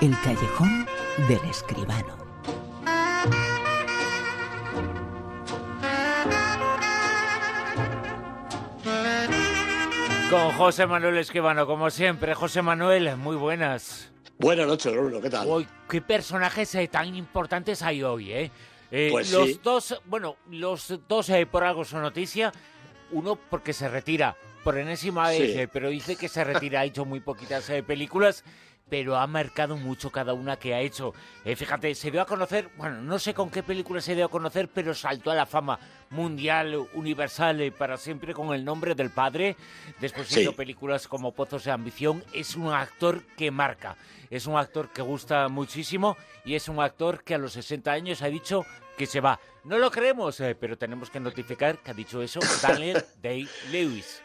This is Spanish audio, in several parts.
El callejón del escribano. Con José Manuel Escribano, como siempre. José Manuel, muy buenas. Buenas noches, Bruno, ¿qué tal? Uy, qué personajes eh, tan importantes hay hoy, ¿eh? Eh, Pues los sí. dos, bueno, los dos eh, por algo son noticia. Uno porque se retira por enésima vez, Sí. eh, pero dice que se retira, ha hecho muy poquitas eh, películas, pero ha marcado mucho cada una que ha hecho. Eh, fíjate, se dio a conocer, bueno, no sé con qué película se dio a conocer, pero saltó a la fama mundial, universal, eh, para siempre con el nombre del padre. Después Sí. hizo películas como Pozos de Ambición. Es un actor que marca, es un actor que gusta muchísimo y es un actor que a los 60 años ha dicho que se va. No lo creemos, eh, pero tenemos que notificar que ha dicho eso Daniel Day-Lewis.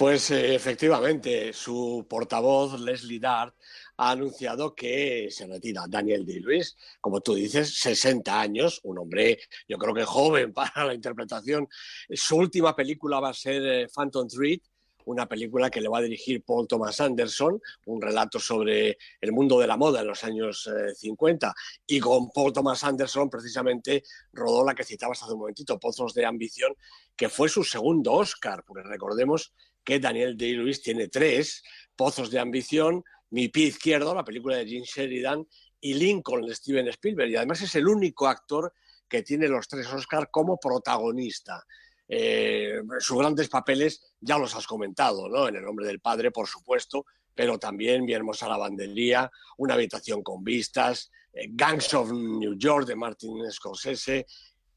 Pues eh, efectivamente, su portavoz, Leslie Dart, ha anunciado que se retira Daniel Day-Lewis, como tú dices, 60 años, un hombre yo creo que joven para la interpretación. Su última película va a ser eh, Phantom Thread, una película que le va a dirigir Paul Thomas Anderson, un relato sobre el mundo de la moda en los años eh, 50. Y con Paul Thomas Anderson, precisamente, rodó la que citabas hace un momentito, Pozos de Ambición, que fue su segundo Oscar, porque recordemos que Daniel Day-Lewis tiene tres, Pozos de Ambición, Mi pie izquierdo, la película de Jim Sheridan, y Lincoln de Steven Spielberg. Y además es el único actor que tiene los tres Oscars como protagonista. Eh, sus grandes papeles ya los has comentado, ¿no? En El nombre del padre, por supuesto, pero también Mi hermosa lavandería, Una habitación con vistas, eh, Gangs of New York de Martin Scorsese,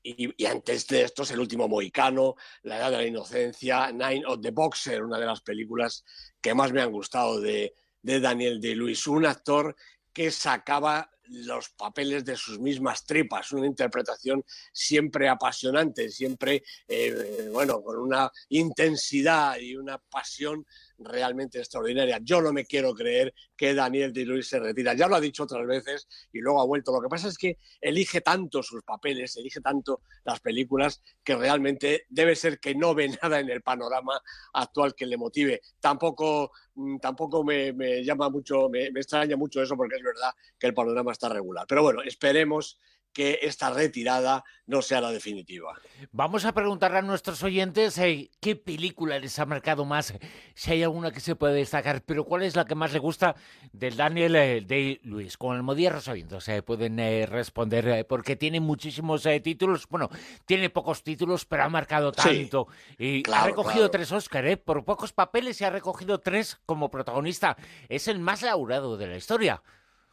y, antes de estos, El último mohicano, La edad de la inocencia, Nine of the Boxer, una de las películas que más me han gustado de, de Daniel de Luis, un actor que sacaba los papeles de sus mismas tripas, una interpretación siempre apasionante, siempre, eh, bueno, con una intensidad y una pasión realmente extraordinaria. Yo no me quiero creer que Daniel de Luis se retira. Ya lo ha dicho otras veces y luego ha vuelto. Lo que pasa es que elige tanto sus papeles, elige tanto las películas, que realmente debe ser que no ve nada en el panorama actual que le motive. Tampoco, mm, tampoco me, llama mucho, me extraña mucho eso porque es verdad que el panorama está regular. Pero bueno, esperemos que esta retirada no sea la definitiva. Vamos a preguntarle a nuestros oyentes eh, qué película les ha marcado más, si hay alguna que se puede destacar, pero cuál es la que más le gusta del Daniel eh, Day-Lewis. Con Almodía Rosavientos se pueden eh, responder, eh, porque tiene muchísimos eh, títulos, bueno, tiene pocos títulos, pero ha marcado Sí, tanto. y ha claro, recogido claro. tres Oscar, eh, por pocos papeles y ha recogido tres como protagonista. Es el más laureado de la historia.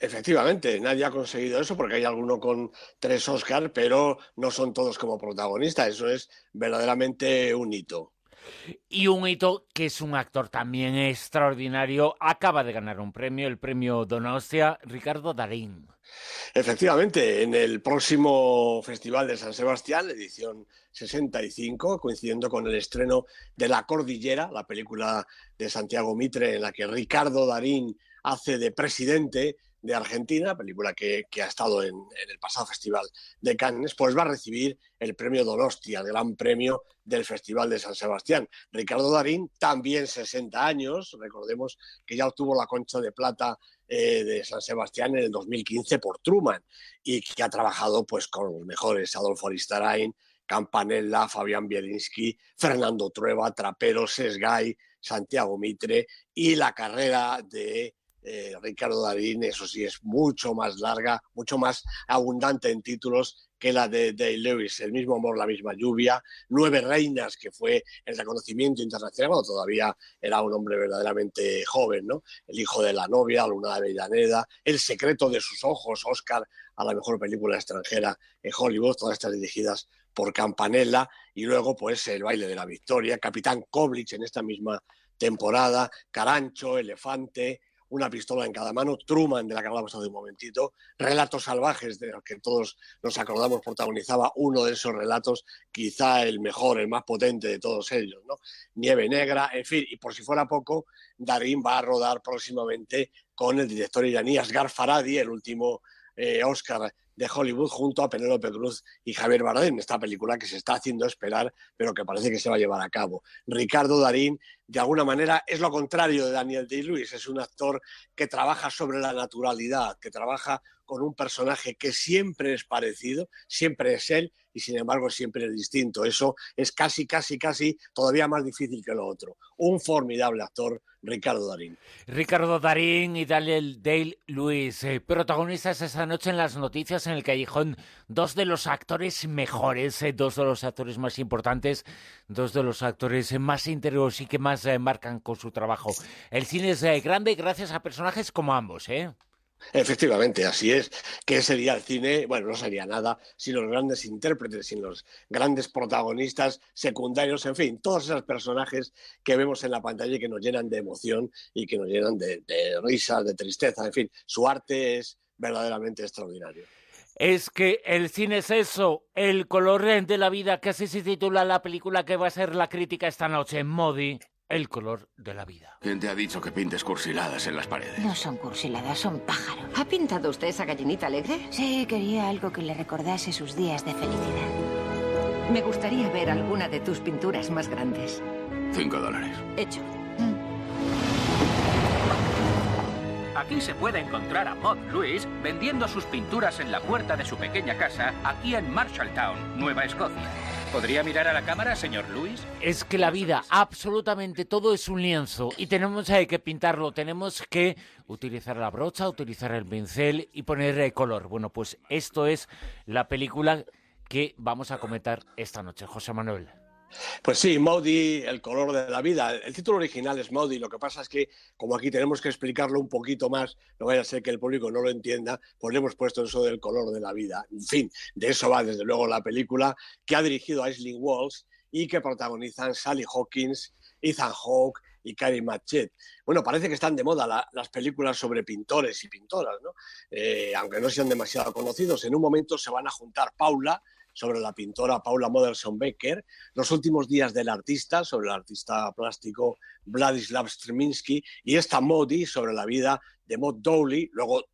Efectivamente, nadie ha conseguido eso porque hay alguno con tres Oscars, pero no son todos como protagonistas. Eso es verdaderamente un hito. Y un hito que es un actor también extraordinario. Acaba de ganar un premio, el premio Donostia, Ricardo Darín. Efectivamente, en el próximo Festival de San Sebastián, edición 65, coincidiendo con el estreno de La Cordillera, la película de Santiago Mitre, en la que Ricardo Darín hace de presidente de Argentina, película que, que ha estado en, en el pasado Festival de Cannes, pues va a recibir el premio Donostia, el gran premio del Festival de San Sebastián. Ricardo Darín, también 60 años, recordemos que ya obtuvo la concha de plata eh, de San Sebastián en el 2015 por Truman y que ha trabajado pues con los mejores, Adolfo Aristarain, Campanella, Fabián Bielinski, Fernando Trueba, Trapero, Sesgay, Santiago Mitre y la carrera de eh, Ricardo Darín, eso sí, es mucho más larga, mucho más abundante en títulos que la de Day Lewis, El mismo amor, la misma lluvia, Nueve reinas, que fue el reconocimiento internacional, cuando todavía era un hombre verdaderamente joven, ¿no? El hijo de la novia, Luna de Avellaneda, El secreto de sus ojos, Oscar a la mejor película extranjera en Hollywood, todas estas dirigidas por Campanella, y luego pues El baile de la victoria, Capitán Koblich en esta misma temporada, Carancho, Elefante, una pistola en cada mano, Truman, de la que hablamos hace un momentito, Relatos salvajes, de los que todos nos acordamos, protagonizaba uno de esos relatos, quizá el mejor, el más potente de todos ellos, ¿no? Nieve Negra, en fin, y por si fuera poco, Darín va a rodar próximamente con el director iraní Asghar Farhadi, el último eh, Oscar de Hollywood junto a Penélope Cruz y Javier Bardem, esta película que se está haciendo esperar, pero que parece que se va a llevar a cabo. Ricardo Darín de alguna manera es lo contrario de Daniel Day-Lewis, es un actor que trabaja sobre la naturalidad, que trabaja con un personaje que siempre es parecido, siempre es él y sin embargo siempre es distinto. Eso es casi, casi, casi todavía más difícil que lo otro. Un formidable actor, Ricardo Darín. Ricardo Darín y Daniel Dale Lewis, eh, protagonistas esta noche en las noticias en el callejón, dos de los actores mejores, eh, dos de los actores más importantes, dos de los actores más íntegros y que más eh, marcan con su trabajo. El cine es grande gracias a personajes como ambos, ¿eh? Efectivamente, así es. ¿Qué sería el cine? Bueno, no sería nada sin los grandes intérpretes, sin los grandes protagonistas secundarios, en fin, todos esos personajes que vemos en la pantalla y que nos llenan de emoción y que nos llenan de, de risas, de tristeza, en fin, su arte es verdaderamente extraordinario. Es que el cine es eso, el color de la vida, que así se titula la película que va a ser la crítica esta noche, Modi, el color de la vida. ¿Quién te ha dicho que pintes cursiladas en las paredes? No son cursiladas, son pájaros. ¿Ha pintado usted esa gallinita alegre? Sí, quería algo que le recordase sus días de felicidad. Me gustaría ver alguna de tus pinturas más grandes. Cinco dólares. Hecho. Aquí se puede encontrar a Maud Lewis vendiendo sus pinturas en la puerta de su pequeña casa aquí en Marshalltown, Nueva Escocia. ¿Podría mirar a la cámara, señor Lewis? Es que la vida, absolutamente todo es un lienzo y tenemos eh, que pintarlo, tenemos que utilizar la brocha, utilizar el pincel y poner el color. Bueno, pues esto es la película que vamos a comentar esta noche. José Manuel. Pues sí, Maudie, el color de la vida. El título original es Maudie, lo que pasa es que como aquí tenemos que explicarlo un poquito más, no vaya a ser que el público no lo entienda, pues le hemos puesto eso del color de la vida. En fin, de eso va desde luego la película que ha dirigido Aislinn Walls y que protagonizan Sally Hawkins, Ethan Hawke y Carrie Matchett. Bueno, parece que están de moda las películas sobre pintores y pintoras, ¿no? Eh, aunque no sean demasiado conocidos. En un momento se van a juntar Paula, sobre la pintora Paula Moderson Becker, Los últimos días del artista, sobre el artista plástico Vladislav Streminsky, y esta Modi, sobre la vida de Maud Dowley, luego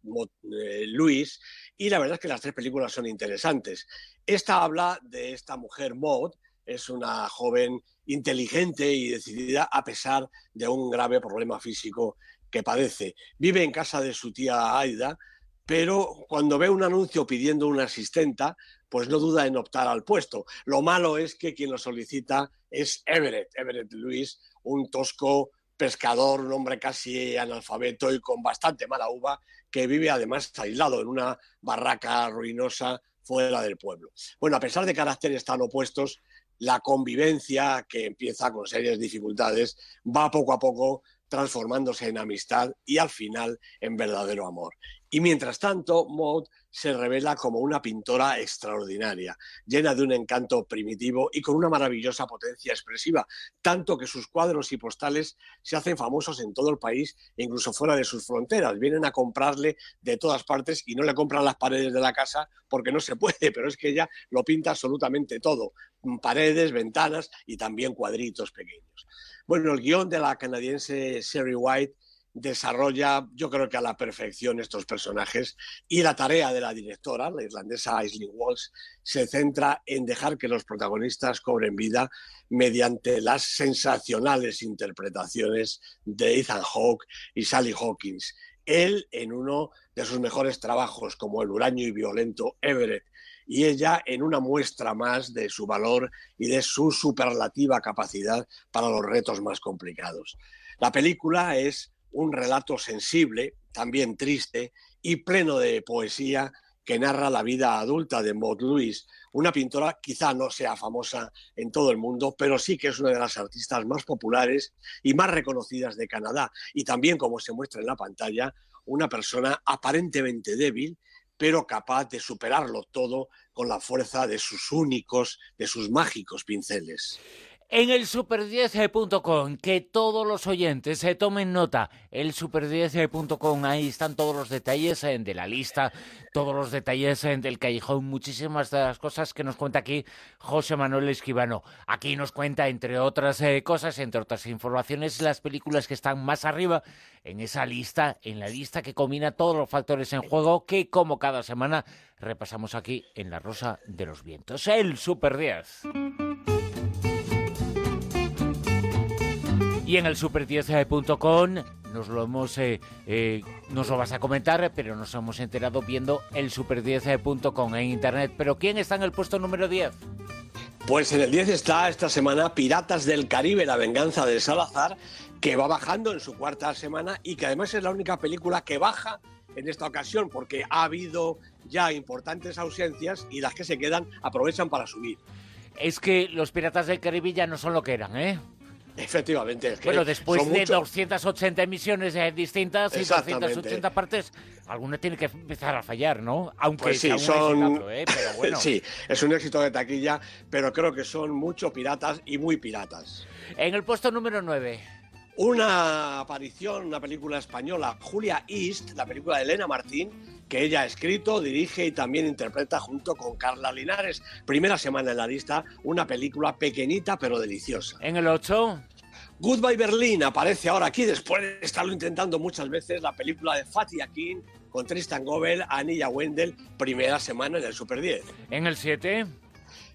eh, Luis, y la verdad es que las tres películas son interesantes. Esta habla de esta mujer Maud, es una joven inteligente y decidida a pesar de un grave problema físico que padece. Vive en casa de su tía Aida, pero cuando ve un anuncio pidiendo una asistenta, pues no duda en optar al puesto. Lo malo es que quien lo solicita es Everett, Everett Luis, un tosco pescador, un hombre casi analfabeto y con bastante mala uva, que vive además aislado en una barraca ruinosa fuera del pueblo. Bueno, a pesar de caracteres tan opuestos, la convivencia, que empieza con serias dificultades, va poco a poco transformándose en amistad y al final en verdadero amor. Y mientras tanto, Maud se revela como una pintora extraordinaria, llena de un encanto primitivo y con una maravillosa potencia expresiva, tanto que sus cuadros y postales se hacen famosos en todo el país e incluso fuera de sus fronteras. Vienen a comprarle de todas partes y no le compran las paredes de la casa porque no se puede, pero es que ella lo pinta absolutamente todo, paredes, ventanas y también cuadritos pequeños. Bueno, el guion de la canadiense Sherry White desarrolla, yo creo que a la perfección estos personajes y la tarea de la directora, la irlandesa Aislinn Walsh, se centra en dejar que los protagonistas cobren vida mediante las sensacionales interpretaciones de Ethan Hawke y Sally Hawkins. Él en uno de sus mejores trabajos como el huraño y violento Everett y ella en una muestra más de su valor y de su superlativa capacidad para los retos más complicados. La película es un relato sensible, también triste y pleno de poesía que narra la vida adulta de Maud Lewis, una pintora quizá no sea famosa en todo el mundo, pero sí que es una de las artistas más populares y más reconocidas de Canadá. Y también, como se muestra en la pantalla, una persona aparentemente débil, pero capaz de superarlo todo con la fuerza de sus únicos, de sus mágicos pinceles en el super10.com, que todos los oyentes se tomen nota, el super10.com, ahí están todos los detalles eh, de la lista, todos los detalles eh, del callejón, muchísimas de las cosas que nos cuenta aquí José Manuel Esquivano. Aquí nos cuenta, entre otras eh, cosas, entre otras informaciones, las películas que están más arriba en esa lista, en la lista que combina todos los factores en juego que, como cada semana, repasamos aquí en La Rosa de los Vientos, el Super 10. Y en el super10.com nos lo hemos eh, eh, nos lo vas a comentar, pero nos hemos enterado viendo el super10.com en internet. Pero ¿quién está en el puesto número 10? Pues en el 10 está esta semana Piratas del Caribe, la venganza de Salazar, que va bajando en su cuarta semana y que además es la única película que baja en esta ocasión porque ha habido ya importantes ausencias y las que se quedan aprovechan para subir. Es que los Piratas del Caribe ya no son lo que eran, ¿eh? Efectivamente. Es que bueno, después de mucho... 280 emisiones eh, distintas y 280 partes, alguna tiene que empezar a fallar, ¿no? Aunque pues sí, son... ¿eh? Pero bueno. sí, es un éxito de taquilla, pero creo que son mucho piratas y muy piratas. En el puesto número 9. Una aparición, una película española, Julia East, la película de Elena Martín, que ella ha escrito, dirige y también interpreta junto con Carla Linares. Primera semana en la lista, una película pequeñita pero deliciosa. En el 8. Goodbye Berlin aparece ahora aquí después de estarlo intentando muchas veces la película de Fatih Akin con Tristan Gobel, Anilla Wendell, primera semana en el Super 10. En el 7.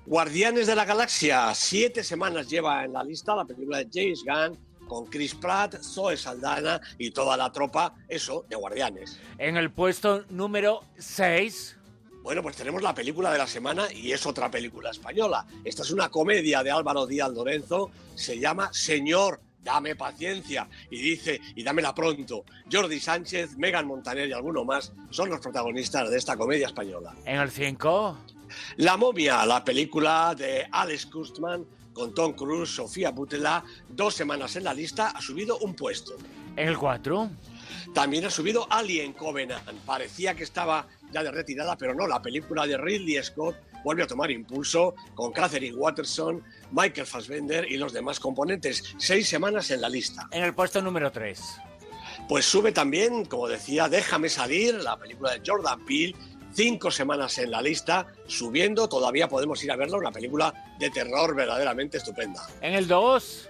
Guardianes de la Galaxia, siete semanas lleva en la lista la película de James Gunn con Chris Pratt, Zoe Saldana y toda la tropa, eso, de Guardianes. En el puesto número 6. Bueno, pues tenemos la película de la semana y es otra película española. Esta es una comedia de Álvaro Díaz Lorenzo, se llama Señor, dame paciencia y dice, y dámela pronto. Jordi Sánchez, Megan Montaner y alguno más son los protagonistas de esta comedia española. En el 5. La momia, la película de Alex Kustman con Tom Cruise, Sofía Butela, dos semanas en la lista, ha subido un puesto. En el 4. También ha subido Alien Covenant. Parecía que estaba ya de retirada, pero no, la película de Ridley Scott vuelve a tomar impulso con Catherine Watterson, Michael Fassbender y los demás componentes. Seis semanas en la lista. En el puesto número 3. Pues sube también, como decía, Déjame salir, la película de Jordan Peele, cinco semanas en la lista, subiendo, todavía podemos ir a verla, una película de terror verdaderamente estupenda. En el 2.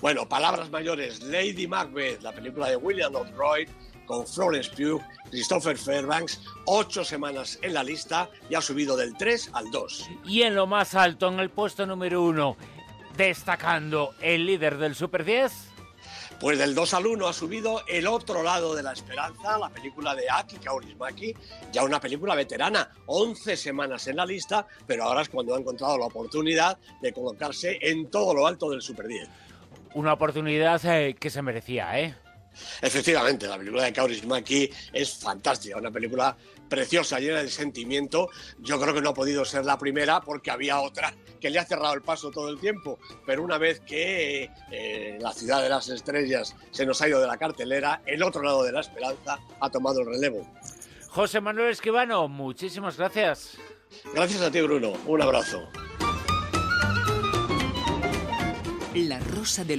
Bueno, palabras mayores, Lady Macbeth, la película de William O'Royd, con Florence Pugh, Christopher Fairbanks, ocho semanas en la lista y ha subido del 3 al 2. Y en lo más alto, en el puesto número 1, destacando el líder del Super 10. Pues del 2 al 1 ha subido El otro lado de la esperanza, la película de Aki Kaurismäki, ya una película veterana, 11 semanas en la lista, pero ahora es cuando ha encontrado la oportunidad de colocarse en todo lo alto del Super 10. Una oportunidad eh, que se merecía, ¿eh? Efectivamente, la película de Kaurismäki es fantástica, una película preciosa, llena de sentimiento. Yo creo que no ha podido ser la primera porque había otra que le ha cerrado el paso todo el tiempo, pero una vez que eh, la ciudad de las estrellas se nos ha ido de la cartelera, el otro lado de la esperanza ha tomado el relevo. José Manuel Esquivano, muchísimas gracias. Gracias a ti, Bruno. Un abrazo. La rosa de los